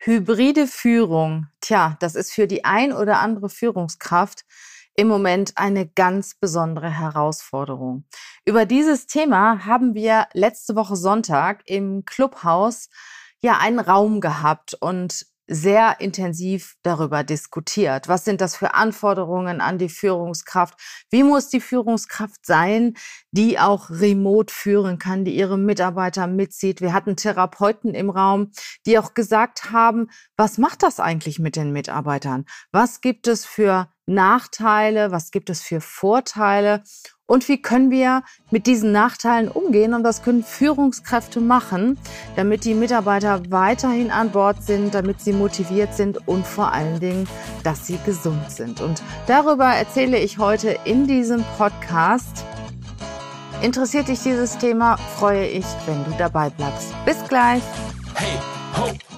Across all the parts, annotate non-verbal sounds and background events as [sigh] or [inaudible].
Hybride Führung, tja, das ist für die ein oder andere Führungskraft im Moment eine ganz besondere Herausforderung. Über dieses Thema haben wir letzte Woche Sonntag im Clubhaus ja einen Raum gehabt und sehr intensiv darüber diskutiert. Was sind das für Anforderungen an die Führungskraft? Wie muss die Führungskraft sein, die auch remote führen kann, die ihre Mitarbeiter mitzieht? Wir hatten Therapeuten im Raum, die auch gesagt haben, was macht das eigentlich mit den Mitarbeitern? Was gibt es für Nachteile? Was gibt es für Vorteile? Und wie können wir mit diesen Nachteilen umgehen? Und was können Führungskräfte machen, damit die Mitarbeiter weiterhin an Bord sind, damit sie motiviert sind und vor allen Dingen, dass sie gesund sind? Und darüber erzähle ich heute in diesem Podcast. Interessiert dich dieses Thema? Freue ich, wenn du dabei bleibst. Bis gleich. Hey, ho!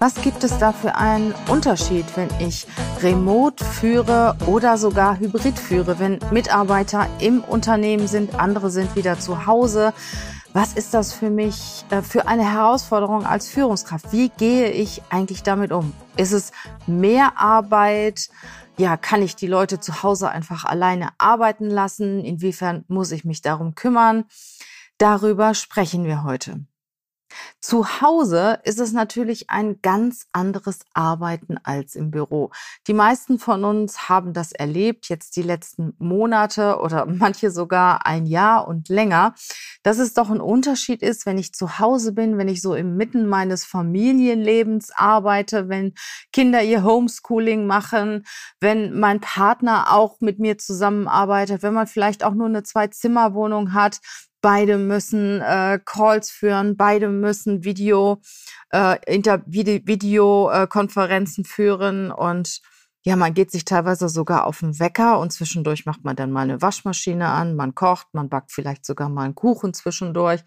Was gibt es da für einen Unterschied, wenn ich remote führe oder sogar hybrid führe, wenn Mitarbeiter im Unternehmen sind, andere sind wieder zu Hause? Was ist das für mich äh, für eine Herausforderung als Führungskraft? Wie gehe ich eigentlich damit um? Ist es mehr Arbeit? Ja, kann ich die Leute zu Hause einfach alleine arbeiten lassen? Inwiefern muss ich mich darum kümmern? Darüber sprechen wir heute. Zu Hause ist es natürlich ein ganz anderes Arbeiten als im Büro. Die meisten von uns haben das erlebt, jetzt die letzten Monate oder [laughs] manche sogar ein Jahr und länger, dass es doch ein Unterschied ist, wenn ich zu Hause bin, wenn ich so inmitten meines Familienlebens arbeite, wenn Kinder ihr Homeschooling machen, wenn mein Partner auch mit mir zusammenarbeitet, wenn man vielleicht auch nur eine Zwei-Zimmer-Wohnung hat, Beide müssen äh, Calls führen, beide müssen Video, äh, Videokonferenzen führen und ja, man geht sich teilweise sogar auf den Wecker und zwischendurch macht man dann mal eine Waschmaschine an, man kocht, man backt vielleicht sogar mal einen Kuchen zwischendurch,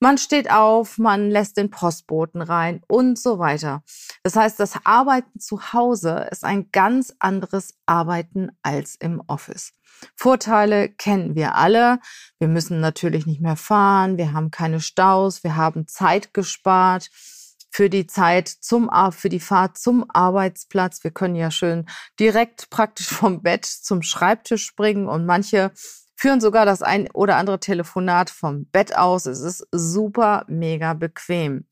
man steht auf, man lässt den Postboten rein und so weiter. Das heißt, das Arbeiten zu Hause ist ein ganz anderes Arbeiten als im Office. Vorteile kennen wir alle. Wir müssen natürlich nicht mehr fahren, wir haben keine Staus, wir haben Zeit gespart für die Zeit zum, für die Fahrt zum Arbeitsplatz. Wir können ja schön direkt praktisch [laughs] vom Bett zum Schreibtisch springen und manche führen sogar das ein oder andere Telefonat vom Bett aus. Es ist super mega bequem.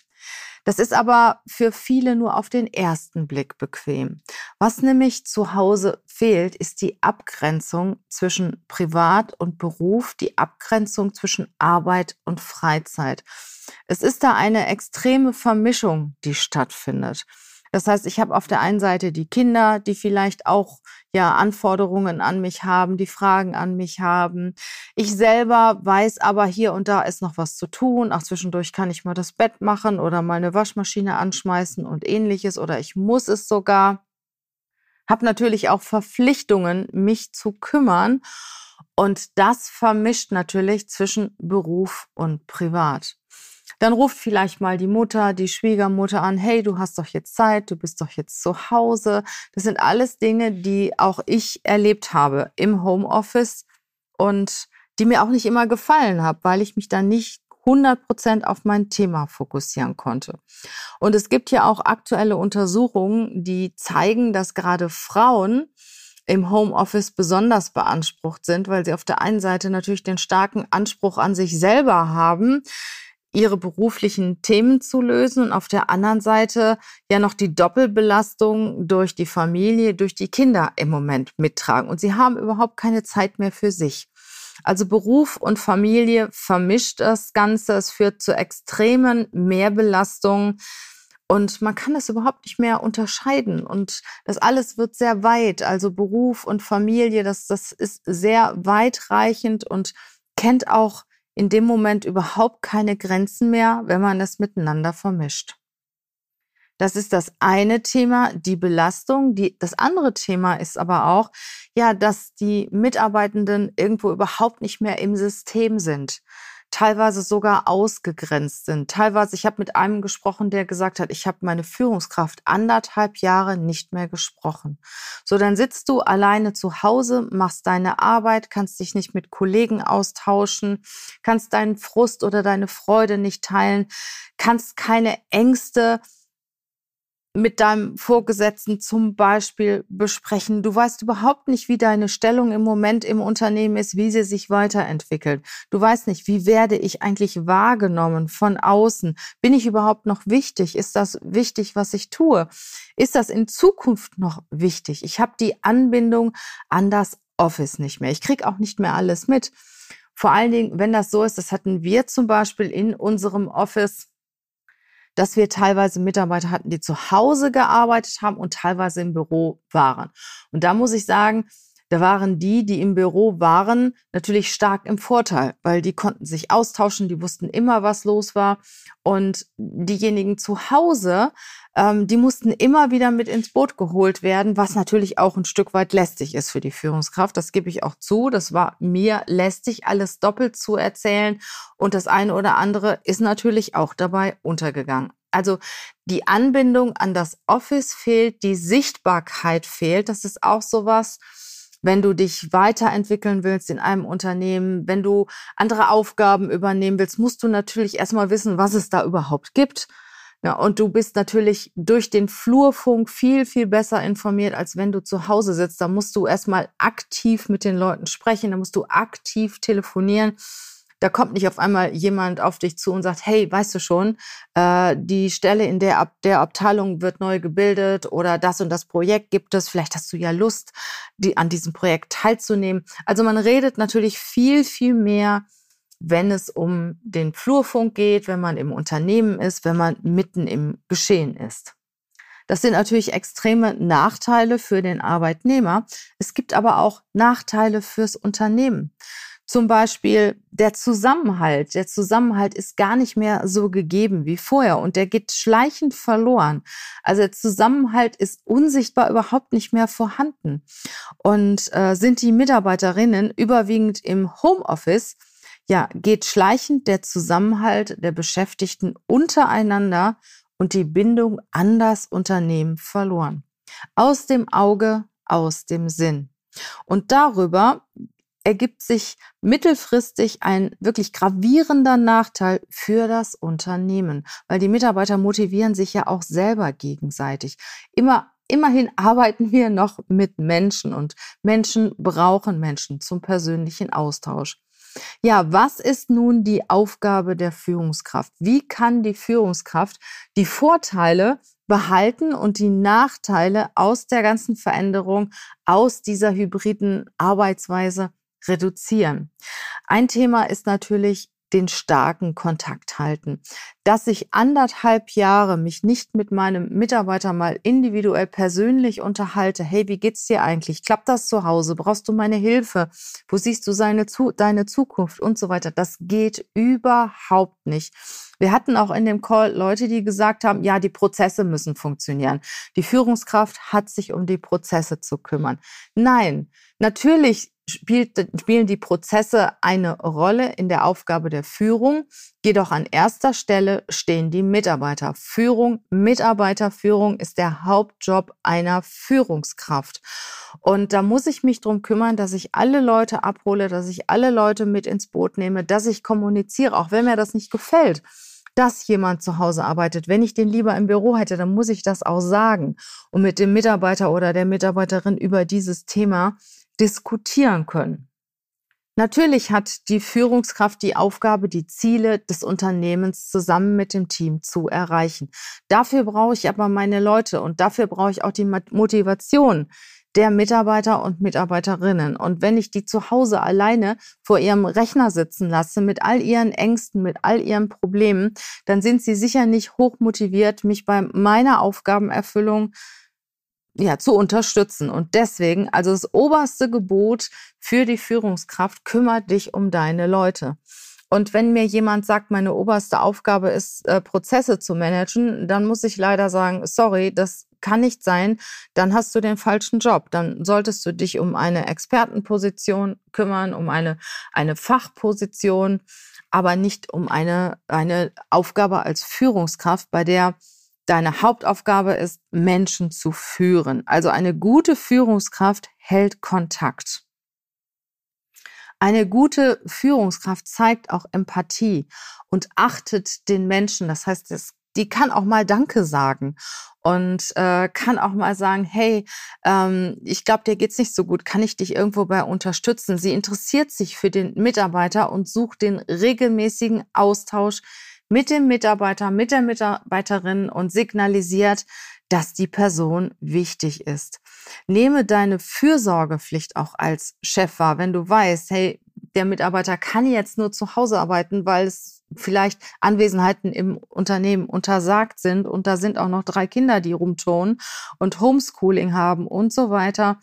Das ist aber für viele nur auf den ersten Blick bequem. Was nämlich zu Hause fehlt, ist die Abgrenzung zwischen Privat und Beruf, die Abgrenzung zwischen Arbeit und Freizeit. Es ist da eine extreme Vermischung, die stattfindet. Das heißt, ich habe auf der einen Seite die Kinder, die vielleicht auch ja Anforderungen an mich haben, die Fragen an mich haben. Ich selber weiß aber hier und da ist noch was zu tun. Auch zwischendurch kann ich mal das Bett machen oder mal eine Waschmaschine anschmeißen und ähnliches oder ich muss es sogar. Hab natürlich auch Verpflichtungen, mich zu kümmern. Und das vermischt natürlich zwischen Beruf und Privat. Dann ruft vielleicht mal die Mutter, die Schwiegermutter an, hey, du hast doch jetzt Zeit, du bist doch jetzt zu Hause. Das sind alles Dinge, die auch ich erlebt habe im Homeoffice und die mir auch nicht immer gefallen haben, weil ich mich da nicht 100 Prozent auf mein Thema fokussieren konnte. Und es gibt ja auch aktuelle Untersuchungen, die zeigen, dass gerade Frauen im Homeoffice besonders beansprucht sind, weil sie auf der einen Seite natürlich den starken Anspruch an sich selber haben, ihre beruflichen Themen zu lösen und auf der anderen Seite ja noch die Doppelbelastung durch die Familie, durch die Kinder im Moment mittragen. Und sie haben überhaupt keine Zeit mehr für sich. Also Beruf und Familie vermischt das Ganze. Es führt zu extremen Mehrbelastungen. Und man kann das überhaupt nicht mehr unterscheiden. Und das alles wird sehr weit. Also Beruf und Familie, das, das ist sehr weitreichend und kennt auch in dem Moment überhaupt keine Grenzen mehr, wenn man es miteinander vermischt. Das ist das eine Thema, die Belastung. Die, das andere Thema ist aber auch, ja, dass die Mitarbeitenden irgendwo überhaupt nicht mehr im System sind teilweise sogar ausgegrenzt sind. Teilweise, ich habe mit einem gesprochen, der gesagt hat, ich habe meine Führungskraft anderthalb Jahre nicht mehr gesprochen. So, dann sitzt du alleine zu Hause, machst deine Arbeit, kannst dich nicht mit Kollegen austauschen, kannst deinen Frust oder deine Freude nicht teilen, kannst keine Ängste mit deinem Vorgesetzten zum Beispiel besprechen. Du weißt überhaupt nicht, wie deine Stellung im Moment im Unternehmen ist, wie sie sich weiterentwickelt. Du weißt nicht, wie werde ich eigentlich wahrgenommen von außen? Bin ich überhaupt noch wichtig? Ist das wichtig, was ich tue? Ist das in Zukunft noch wichtig? Ich habe die Anbindung an das Office nicht mehr. Ich krieg auch nicht mehr alles mit. Vor allen Dingen, wenn das so ist, das hatten wir zum Beispiel in unserem Office dass wir teilweise Mitarbeiter hatten, die zu Hause gearbeitet haben und teilweise im Büro waren. Und da muss ich sagen, da waren die, die im Büro waren, natürlich stark im Vorteil, weil die konnten sich austauschen, die wussten immer, was los war. Und diejenigen zu Hause, ähm, die mussten immer wieder mit ins Boot geholt werden, was natürlich auch ein Stück weit lästig ist für die Führungskraft. Das gebe ich auch zu. Das war mir lästig, alles doppelt zu erzählen. Und das eine oder andere ist natürlich auch dabei untergegangen. Also die Anbindung an das Office fehlt, die Sichtbarkeit fehlt. Das ist auch sowas, wenn du dich weiterentwickeln willst in einem Unternehmen, wenn du andere Aufgaben übernehmen willst, musst du natürlich erstmal wissen, was es da überhaupt gibt. Ja, und du bist natürlich durch den Flurfunk viel, viel besser informiert, als wenn du zu Hause sitzt. Da musst du erstmal aktiv mit den Leuten sprechen, da musst du aktiv telefonieren. Da kommt nicht auf einmal jemand auf dich zu und sagt, hey, weißt du schon, äh, die Stelle in der, Ab der Abteilung wird neu gebildet oder das und das Projekt gibt es. Vielleicht hast du ja Lust, die, an diesem Projekt teilzunehmen. Also man redet natürlich viel, viel mehr, wenn es um den Flurfunk geht, wenn man im Unternehmen ist, wenn man mitten im Geschehen ist. Das sind natürlich extreme Nachteile für den Arbeitnehmer. Es gibt aber auch Nachteile fürs Unternehmen. Zum Beispiel der Zusammenhalt. Der Zusammenhalt ist gar nicht mehr so gegeben wie vorher und der geht schleichend verloren. Also der Zusammenhalt ist unsichtbar überhaupt nicht mehr vorhanden. Und äh, sind die Mitarbeiterinnen überwiegend im Homeoffice, ja, geht schleichend der Zusammenhalt der Beschäftigten untereinander und die Bindung an das Unternehmen verloren. Aus dem Auge, aus dem Sinn. Und darüber ergibt sich mittelfristig ein wirklich gravierender Nachteil für das Unternehmen, weil die Mitarbeiter motivieren sich ja auch selber gegenseitig. Immer Immerhin [laughs] arbeiten wir noch mit Menschen und Menschen brauchen Menschen zum persönlichen Austausch. Ja, was ist nun die Aufgabe der Führungskraft? Wie kann die Führungskraft die Vorteile behalten und die Nachteile aus der ganzen Veränderung, aus dieser hybriden Arbeitsweise reduzieren. Ein Thema ist natürlich den starken Kontakt halten. Dass ich anderthalb Jahre mich nicht mit meinem Mitarbeiter mal individuell persönlich unterhalte. Hey, wie geht's dir eigentlich? Klappt das zu Hause? Brauchst du meine Hilfe? Wo siehst du seine, deine Zukunft und so weiter? Das geht überhaupt nicht. Wir hatten auch in dem Call Leute, die gesagt haben, ja, die Prozesse müssen funktionieren. Die Führungskraft hat sich um die Prozesse zu kümmern. Nein, natürlich spielt, spielen die Prozesse eine Rolle in der Aufgabe der Führung. Jedoch an erster Stelle stehen die Mitarbeiter. Führung, Mitarbeiterführung ist der Hauptjob einer Führungskraft. Und da muss ich mich drum kümmern, dass ich alle Leute abhole, dass ich alle Leute mit ins Boot nehme, dass ich kommuniziere, auch wenn mir das nicht gefällt dass jemand zu Hause arbeitet. Wenn ich den lieber im Büro hätte, dann muss ich das auch sagen und mit dem Mitarbeiter oder der Mitarbeiterin über dieses Thema diskutieren können. Natürlich hat die Führungskraft die Aufgabe, die Ziele des Unternehmens zusammen mit dem Team zu erreichen. Dafür brauche ich aber meine Leute und dafür brauche ich auch die Motivation der Mitarbeiter und Mitarbeiterinnen. Und wenn ich die zu Hause alleine vor ihrem Rechner sitzen lasse, mit all ihren Ängsten, mit all ihren Problemen, dann sind sie sicher nicht hoch motiviert, mich bei meiner Aufgabenerfüllung ja, zu unterstützen. Und deswegen, also das oberste Gebot für die Führungskraft, kümmert dich um deine Leute. Und wenn mir jemand sagt, meine oberste Aufgabe ist, äh, Prozesse zu managen, dann muss ich leider sagen, sorry, das kann nicht sein, dann hast du den falschen Job. Dann solltest du dich um eine Expertenposition kümmern, um eine, eine Fachposition, aber nicht um eine, eine Aufgabe als Führungskraft, bei der deine Hauptaufgabe ist, Menschen zu führen. Also eine gute Führungskraft hält Kontakt. Eine gute Führungskraft zeigt auch Empathie und achtet den Menschen. Das heißt, es, die kann auch mal Danke sagen und äh, kann auch mal sagen, hey, ähm, ich glaube, dir geht's nicht so gut, kann ich dich irgendwo bei unterstützen? Sie interessiert sich für den Mitarbeiter und sucht den regelmäßigen Austausch mit dem Mitarbeiter, mit der Mitarbeiterin und signalisiert, dass die Person wichtig ist. Nehme deine Fürsorgepflicht auch als Chef wahr, wenn du weißt, hey, der Mitarbeiter kann jetzt nur zu Hause arbeiten, weil es vielleicht Anwesenheiten im Unternehmen untersagt sind und da sind auch noch drei Kinder, die rumturnen und Homeschooling haben und so weiter.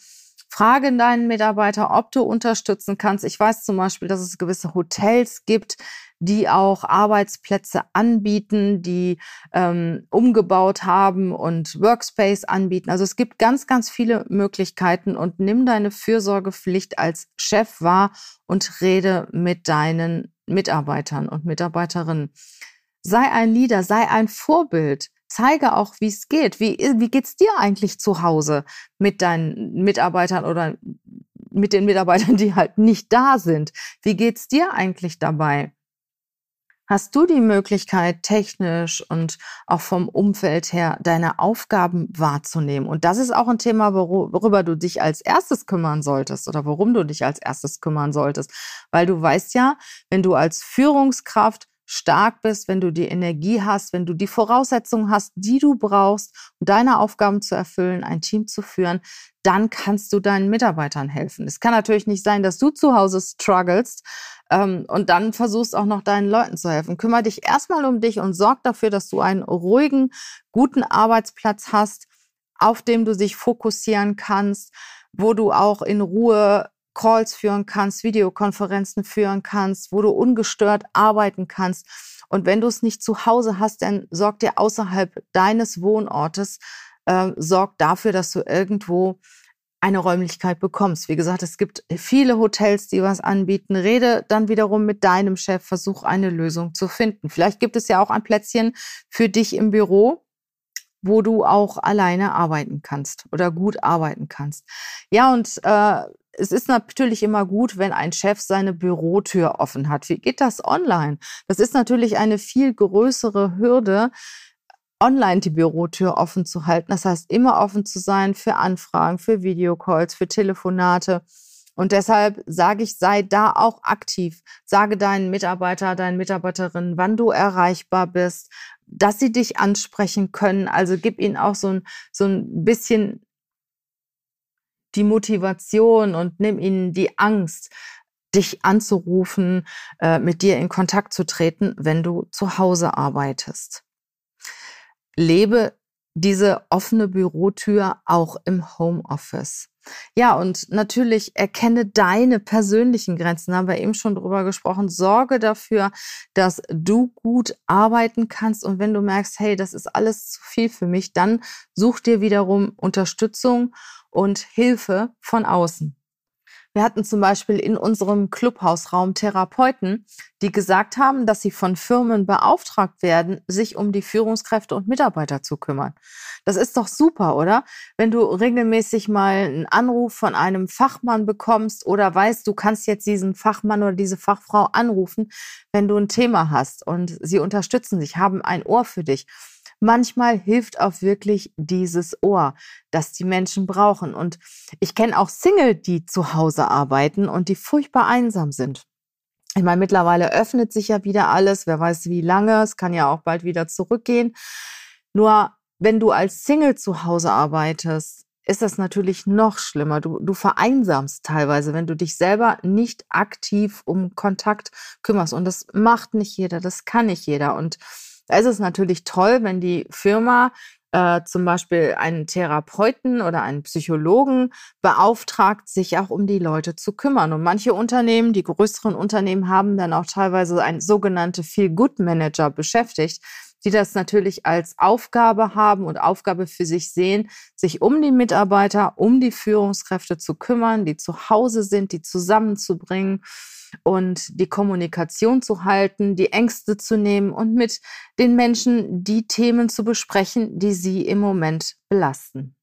Frage deinen Mitarbeiter, ob du unterstützen kannst. Ich weiß zum Beispiel, dass es gewisse Hotels gibt, die auch Arbeitsplätze anbieten, die ähm, umgebaut haben und Workspace anbieten. Also es gibt ganz, ganz viele Möglichkeiten und nimm deine Fürsorgepflicht als Chef wahr und rede mit deinen Mitarbeitern und Mitarbeiterinnen. Sei ein Leader, sei ein Vorbild zeige auch, wie es geht. Wie, wie geht's dir eigentlich zu Hause mit deinen Mitarbeitern oder mit den Mitarbeitern, [laughs] die halt nicht da sind? Wie geht's dir eigentlich dabei? Hast du die Möglichkeit, technisch und auch vom Umfeld her deine Aufgaben wahrzunehmen? Und das ist auch ein Thema, worüber du dich als erstes kümmern solltest oder worum du dich als erstes kümmern solltest. Weil du weißt ja, wenn du als Führungskraft stark bist, wenn du die Energie hast, wenn du die Voraussetzungen hast, die du brauchst, um deine Aufgaben zu erfüllen, ein Team zu führen, dann kannst du deinen Mitarbeitern helfen. Es kann natürlich nicht sein, dass du zu Hause strugglest ähm, und dann versuchst auch noch deinen Leuten zu helfen. Kümmer dich erstmal um dich und sorg dafür, dass du einen ruhigen, guten Arbeitsplatz hast, auf dem du dich fokussieren kannst, wo du auch in Ruhe Calls führen kannst, Videokonferenzen führen kannst, wo du ungestört arbeiten kannst. Und wenn du es nicht zu Hause hast, dann sorg dir außerhalb deines Wohnortes, äh, sorg dafür, dass du irgendwo eine Räumlichkeit bekommst. Wie gesagt, es gibt viele Hotels, die was anbieten. Rede dann wiederum mit deinem Chef, versuch eine Lösung zu finden. Vielleicht gibt es ja auch ein Plätzchen für dich im Büro, wo du auch alleine arbeiten kannst oder gut arbeiten kannst. Ja, und äh, es ist natürlich immer gut, wenn ein Chef seine Bürotür offen hat. Wie geht das online? Das ist natürlich eine viel größere Hürde, online die Bürotür offen zu halten. Das heißt, immer offen zu sein für Anfragen, für Videocalls, für Telefonate. Und deshalb sage ich, sei da auch aktiv. Sage deinen Mitarbeiter, deinen Mitarbeiterinnen, wann du erreichbar bist, dass sie dich ansprechen können. Also gib ihnen auch so ein, so ein bisschen die Motivation und nimm ihnen die Angst, dich anzurufen, äh, mit dir in Kontakt zu treten, wenn du zu Hause arbeitest. Lebe diese offene Bürotür auch im Homeoffice. Ja, und natürlich erkenne deine persönlichen Grenzen. Haben wir eben schon drüber gesprochen. Sorge dafür, dass du gut arbeiten kannst. Und wenn du merkst, hey, das ist alles zu viel für mich, dann such dir wiederum Unterstützung und Hilfe von außen. Wir hatten zum Beispiel in unserem Clubhausraum Therapeuten, die gesagt haben, dass sie von Firmen beauftragt werden, sich um die Führungskräfte und Mitarbeiter zu kümmern. Das ist doch super, oder? Wenn du regelmäßig mal einen Anruf von einem Fachmann bekommst oder weißt, du kannst jetzt diesen Fachmann oder diese Fachfrau anrufen, wenn du ein Thema hast und sie unterstützen sich, haben ein Ohr für dich. Manchmal hilft auch wirklich dieses Ohr, das die Menschen brauchen. Und ich kenne auch Single, die zu Hause arbeiten und die furchtbar einsam sind. Ich meine, mittlerweile öffnet sich ja wieder alles. Wer weiß wie lange. Es kann ja auch bald wieder zurückgehen. Nur wenn du als Single zu Hause arbeitest, ist das natürlich noch schlimmer. Du, du vereinsamst teilweise, wenn du dich selber nicht aktiv um Kontakt kümmerst. Und das macht nicht jeder, das kann nicht jeder. Und da ist es natürlich toll, wenn die Firma äh, zum Beispiel einen Therapeuten oder einen Psychologen beauftragt, sich auch um die Leute zu kümmern. Und manche Unternehmen, die größeren Unternehmen, haben dann auch teilweise ein sogenannte Feel-Good-Manager beschäftigt, die das natürlich als Aufgabe haben und Aufgabe für sich sehen, sich um die Mitarbeiter, um die Führungskräfte zu kümmern, die zu Hause sind, die zusammenzubringen und die Kommunikation zu halten, die Ängste zu nehmen und mit den Menschen die Themen zu besprechen, die sie im Moment belasten.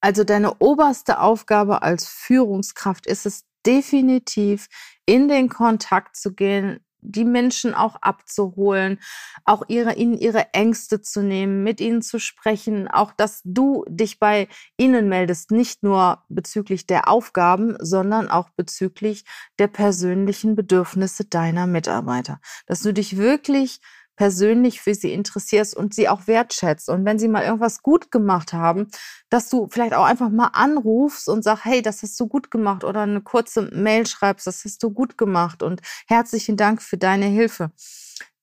Also deine oberste Aufgabe als Führungskraft ist es definitiv, in den Kontakt zu gehen die Menschen auch abzuholen, auch ihre, ihnen ihre Ängste zu nehmen, mit ihnen zu sprechen, auch dass du dich bei ihnen meldest, nicht nur bezüglich der Aufgaben, sondern auch bezüglich der persönlichen Bedürfnisse deiner Mitarbeiter. Dass du dich wirklich persönlich für sie interessierst und sie auch wertschätzt. Und wenn sie mal irgendwas gut gemacht haben, dass du vielleicht auch einfach mal anrufst und sagst, hey, das hast du gut gemacht oder eine kurze Mail schreibst, das hast du gut gemacht und herzlichen Dank für deine Hilfe.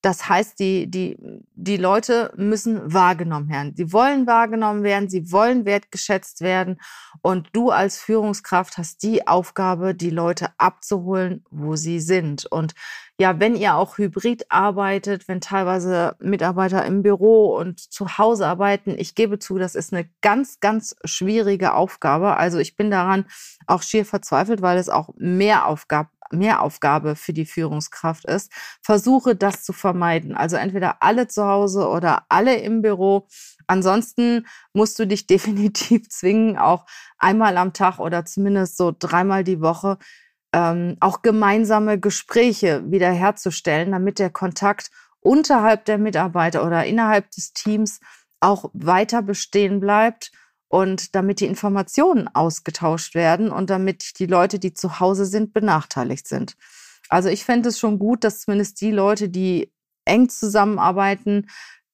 Das heißt, die, die, die Leute müssen wahrgenommen werden. Sie wollen wahrgenommen werden, sie wollen wertgeschätzt werden. Und du als Führungskraft hast die Aufgabe, die Leute abzuholen, wo sie sind. Und ja, wenn ihr auch hybrid arbeitet, wenn teilweise Mitarbeiter im Büro und zu Hause arbeiten, ich gebe zu, das ist eine ganz, ganz schwierige Aufgabe. Also ich bin daran auch schier verzweifelt, weil es auch mehr Aufgaben Mehraufgabe für die Führungskraft ist, versuche das zu vermeiden. Also entweder alle zu Hause oder alle im Büro. Ansonsten musst du dich [laughs] definitiv zwingen, auch einmal am Tag oder zumindest so dreimal die Woche ähm, auch gemeinsame Gespräche wiederherzustellen, damit der Kontakt unterhalb der Mitarbeiter oder innerhalb des Teams auch weiter bestehen bleibt und damit die Informationen ausgetauscht werden und damit die Leute, die zu Hause sind, benachteiligt sind. Also ich fände es schon gut, dass zumindest die Leute, die eng zusammenarbeiten,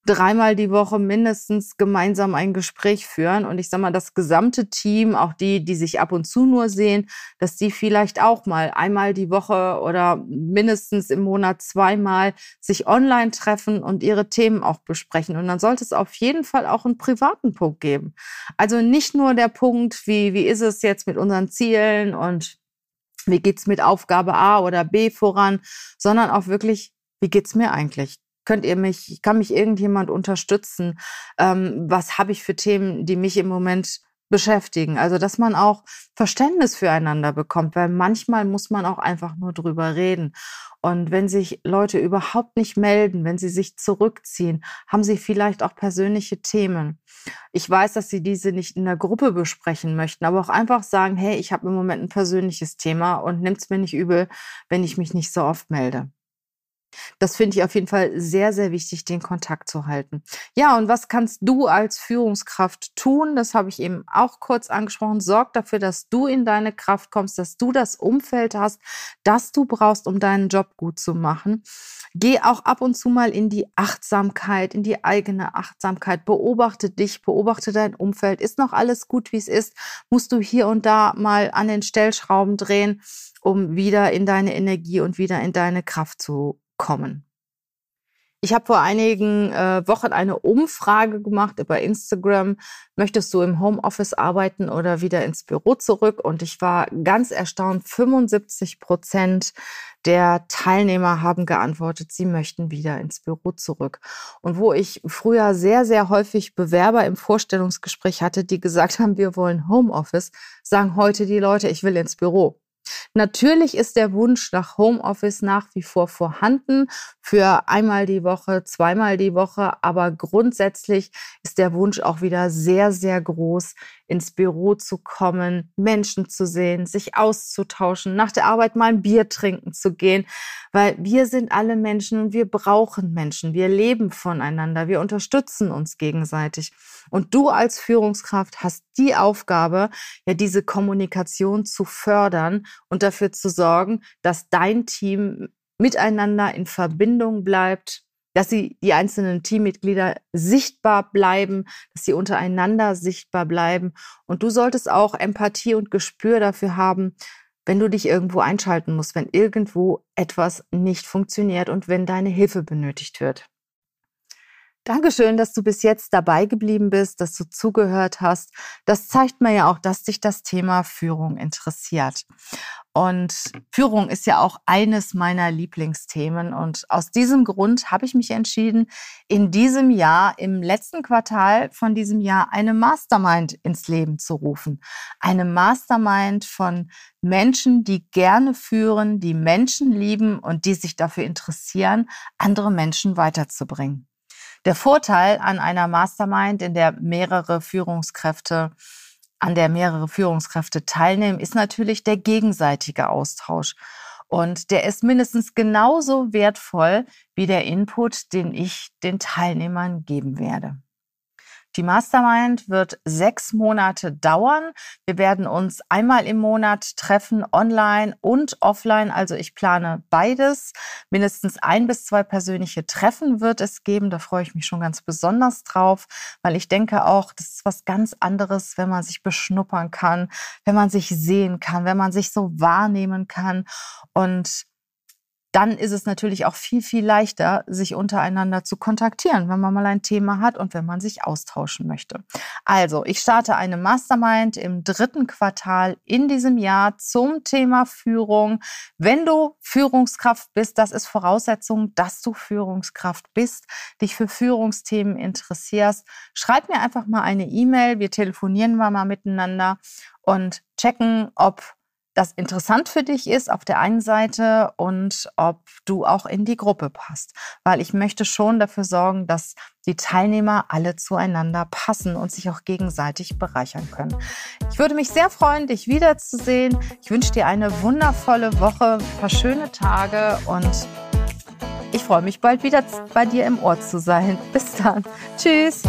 dreimal die Woche mindestens gemeinsam ein Gespräch führen. Und ich sage mal, das gesamte Team, auch die, die sich ab und zu nur sehen, dass die vielleicht auch mal einmal die Woche oder mindestens im Monat zweimal sich online treffen und ihre Themen auch besprechen. Und dann sollte es auf jeden Fall auch einen privaten Punkt geben. Also nicht nur der Punkt, wie, wie ist es jetzt mit unseren Zielen und wie geht's mit Aufgabe A oder B voran, sondern auch wirklich, wie geht's mir eigentlich? Könnt ihr mich, kann mich irgendjemand unterstützen? Ähm, was habe ich für Themen, die mich im Moment beschäftigen? Also, dass man auch Verständnis füreinander bekommt, weil manchmal muss man auch einfach nur drüber reden. Und wenn sich Leute überhaupt nicht melden, wenn sie sich zurückziehen, haben sie vielleicht auch persönliche Themen. Ich weiß, dass sie diese nicht in der Gruppe besprechen möchten, aber auch einfach sagen, hey, ich habe im Moment ein persönliches Thema und nimmt es mir nicht übel, wenn ich mich nicht so oft melde. Das finde ich auf jeden Fall sehr, sehr wichtig, den Kontakt zu halten. Ja, und was kannst du als Führungskraft tun? Das habe ich eben auch kurz angesprochen. Sorg dafür, dass du in deine Kraft kommst, dass du das Umfeld hast, das du brauchst, um deinen Job gut zu machen. Geh auch ab und zu mal in die Achtsamkeit, in die eigene Achtsamkeit. Beobachte dich, beobachte dein Umfeld. Ist noch alles gut, wie es ist? Musst du hier und da mal an den Stellschrauben drehen, um wieder in deine Energie und wieder in deine Kraft zu kommen. Ich habe vor einigen äh, Wochen eine Umfrage gemacht über Instagram. Möchtest du im Homeoffice arbeiten oder wieder ins Büro zurück? Und ich war ganz erstaunt. 75 Prozent der Teilnehmer haben geantwortet, sie möchten wieder ins Büro zurück. Und wo ich früher sehr, sehr häufig Bewerber im Vorstellungsgespräch hatte, die gesagt haben, wir wollen Homeoffice, sagen heute die Leute, ich will ins Büro. Natürlich ist der Wunsch nach Homeoffice nach wie vor vorhanden für einmal die Woche, zweimal die Woche, aber grundsätzlich ist der Wunsch auch wieder sehr, sehr groß, ins Büro zu kommen, Menschen zu sehen, sich auszutauschen, nach der Arbeit mal ein Bier trinken zu gehen, weil wir sind alle Menschen und wir brauchen Menschen, wir leben voneinander, wir unterstützen uns gegenseitig. Und du als Führungskraft hast die Aufgabe, ja diese Kommunikation zu fördern und dafür zu sorgen, dass dein Team miteinander in Verbindung bleibt, dass sie die einzelnen Teammitglieder sichtbar bleiben, dass sie untereinander sichtbar bleiben. Und du solltest auch Empathie und Gespür dafür haben, wenn du dich irgendwo einschalten musst, wenn irgendwo etwas nicht funktioniert und wenn deine Hilfe benötigt wird. Dankeschön, dass du bis jetzt dabei geblieben bist, dass du zugehört hast. Das zeigt mir ja auch, dass dich das Thema Führung interessiert. Und Führung ist ja auch eines meiner Lieblingsthemen. Und aus diesem Grund habe ich mich entschieden, in diesem Jahr, im letzten Quartal von diesem Jahr, eine Mastermind ins Leben zu rufen. Eine Mastermind von Menschen, die gerne führen, die Menschen lieben und die sich dafür interessieren, andere Menschen weiterzubringen. Der Vorteil an einer Mastermind, in der mehrere Führungskräfte an der mehrere Führungskräfte teilnehmen, ist natürlich der gegenseitige Austausch. Und der ist mindestens genauso wertvoll wie der Input, den ich den Teilnehmern geben werde. Die Mastermind wird sechs Monate dauern. Wir werden uns einmal im Monat treffen, online und offline. Also ich plane beides. Mindestens ein bis zwei persönliche Treffen wird es geben. Da freue ich mich schon ganz besonders drauf, weil ich denke auch, das ist was ganz anderes, wenn man sich beschnuppern kann, wenn man sich sehen kann, wenn man sich so wahrnehmen kann. Und dann ist es natürlich auch viel, viel leichter, sich untereinander zu kontaktieren, wenn man mal ein Thema hat und wenn man sich austauschen möchte. Also, ich starte eine Mastermind im dritten Quartal in diesem Jahr zum Thema Führung. Wenn du Führungskraft bist, das ist Voraussetzung, dass du Führungskraft bist, dich für Führungsthemen interessierst. Schreib mir einfach mal eine E-Mail. Wir telefonieren mal miteinander und checken, ob das interessant für dich ist auf der einen Seite und ob du auch in die Gruppe passt. Weil ich möchte schon dafür sorgen, dass die Teilnehmer alle zueinander passen und sich auch gegenseitig bereichern können. Ich würde mich sehr freuen, dich wiederzusehen. Ich wünsche dir eine wundervolle Woche, ein paar schöne Tage und ich freue mich bald wieder bei dir im Ort zu sein. [laughs] Bis dann. Tschüss.